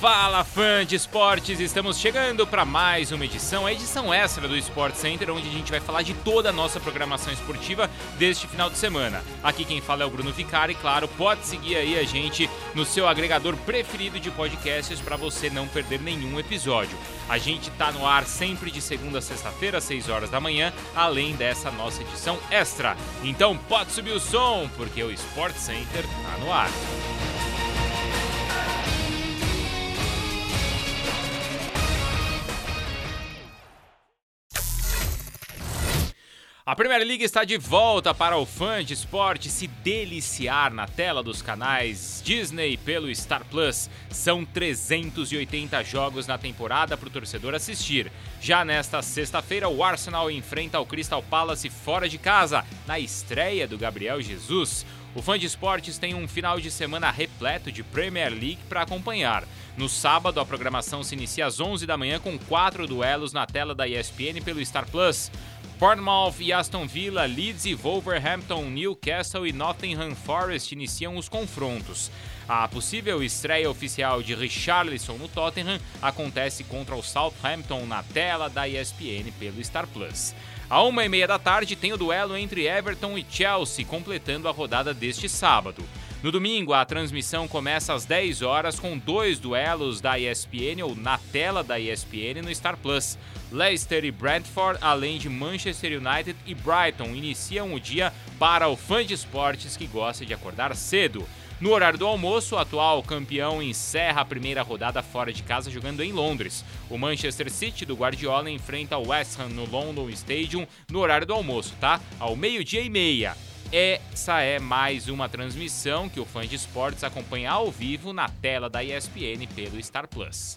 Fala fã de esportes, estamos chegando para mais uma edição, a edição extra do Sport Center, onde a gente vai falar de toda a nossa programação esportiva deste final de semana. Aqui quem fala é o Bruno Vicari, claro, pode seguir aí a gente no seu agregador preferido de podcasts para você não perder nenhum episódio. A gente tá no ar sempre de segunda a sexta-feira, às 6 horas da manhã, além dessa nossa edição extra. Então pode subir o som, porque o Sport Center tá no ar. A Premier League está de volta para o fã de esporte se deliciar na tela dos canais Disney pelo Star Plus. São 380 jogos na temporada para o torcedor assistir. Já nesta sexta-feira, o Arsenal enfrenta o Crystal Palace fora de casa, na estreia do Gabriel Jesus. O fã de esportes tem um final de semana repleto de Premier League para acompanhar. No sábado, a programação se inicia às 11 da manhã com quatro duelos na tela da ESPN pelo Star Plus. Bournemouth e Aston Villa, Leeds e Wolverhampton, Newcastle e Nottingham Forest iniciam os confrontos. A possível estreia oficial de Richarlison no Tottenham acontece contra o Southampton na tela da ESPN pelo Star Plus. À uma e meia da tarde tem o duelo entre Everton e Chelsea, completando a rodada deste sábado. No domingo, a transmissão começa às 10 horas com dois duelos da ESPN ou na tela da ESPN no Star Plus. Leicester e Brentford, além de Manchester United e Brighton, iniciam o dia para o fã de esportes que gosta de acordar cedo. No horário do almoço, o atual campeão encerra a primeira rodada fora de casa jogando em Londres. O Manchester City do Guardiola enfrenta o West Ham no London Stadium no horário do almoço, tá? Ao meio-dia e meia. Essa é mais uma transmissão que o fã de esportes acompanha ao vivo na tela da ESPN pelo Star Plus.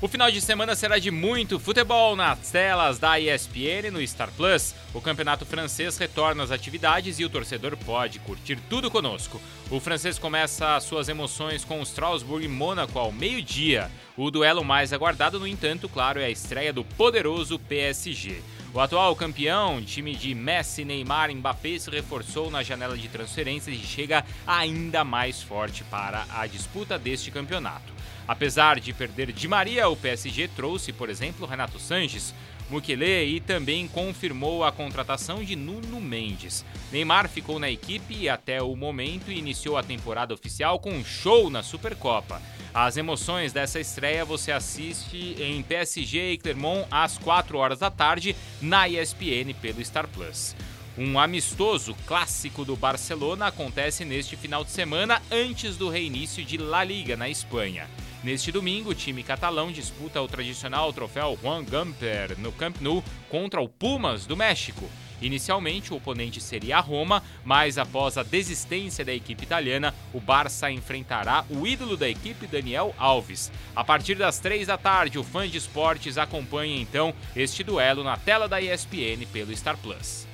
O final de semana será de muito futebol nas telas da ESPN no Star Plus. O campeonato francês retorna às atividades e o torcedor pode curtir tudo conosco. O francês começa suas emoções com o Strasbourg e Mônaco ao meio-dia. O duelo mais aguardado, no entanto, claro, é a estreia do poderoso PSG. O atual campeão, time de Messi, Neymar e Mbappé, se reforçou na janela de transferências e chega ainda mais forte para a disputa deste campeonato. Apesar de perder Di Maria, o PSG trouxe, por exemplo, Renato Sanches, Mukele e também confirmou a contratação de Nuno Mendes. Neymar ficou na equipe e até o momento iniciou a temporada oficial com um show na Supercopa. As emoções dessa estreia você assiste em PSG e Clermont às 4 horas da tarde na ESPN pelo Star Plus. Um amistoso clássico do Barcelona acontece neste final de semana antes do reinício de La Liga na Espanha. Neste domingo, o time catalão disputa o tradicional troféu Juan Gamper no Camp Nou contra o Pumas do México. Inicialmente, o oponente seria a Roma, mas após a desistência da equipe italiana, o Barça enfrentará o ídolo da equipe, Daniel Alves. A partir das três da tarde, o fã de esportes acompanha então este duelo na tela da ESPN pelo Star Plus.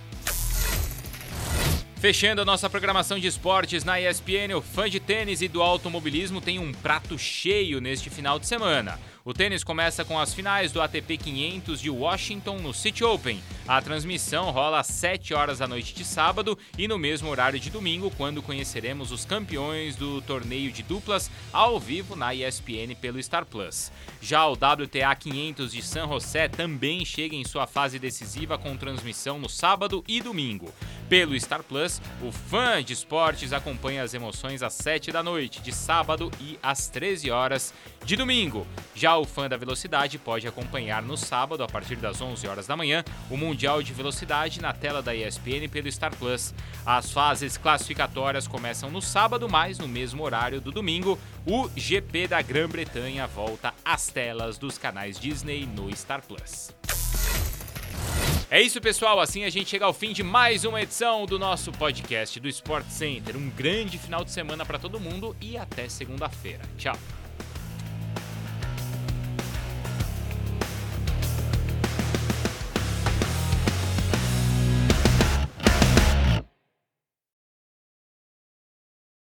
Fechando a nossa programação de esportes na ESPN, o fã de tênis e do automobilismo tem um prato cheio neste final de semana. O tênis começa com as finais do ATP 500 de Washington no City Open. A transmissão rola às 7 horas da noite de sábado e no mesmo horário de domingo, quando conheceremos os campeões do torneio de duplas ao vivo na ESPN pelo Star Plus. Já o WTA 500 de San José também chega em sua fase decisiva com transmissão no sábado e domingo. Pelo Star Plus, o fã de esportes acompanha as emoções às 7 da noite de sábado e às 13 horas de domingo. Já o fã da velocidade pode acompanhar no sábado, a partir das 11 horas da manhã, o Mundial de Velocidade na tela da ESPN pelo Star Plus. As fases classificatórias começam no sábado, mas no mesmo horário do domingo, o GP da Grã-Bretanha volta às telas dos canais Disney no Star Plus. É isso, pessoal. Assim a gente chega ao fim de mais uma edição do nosso podcast do Sport Center. Um grande final de semana para todo mundo e até segunda-feira. Tchau.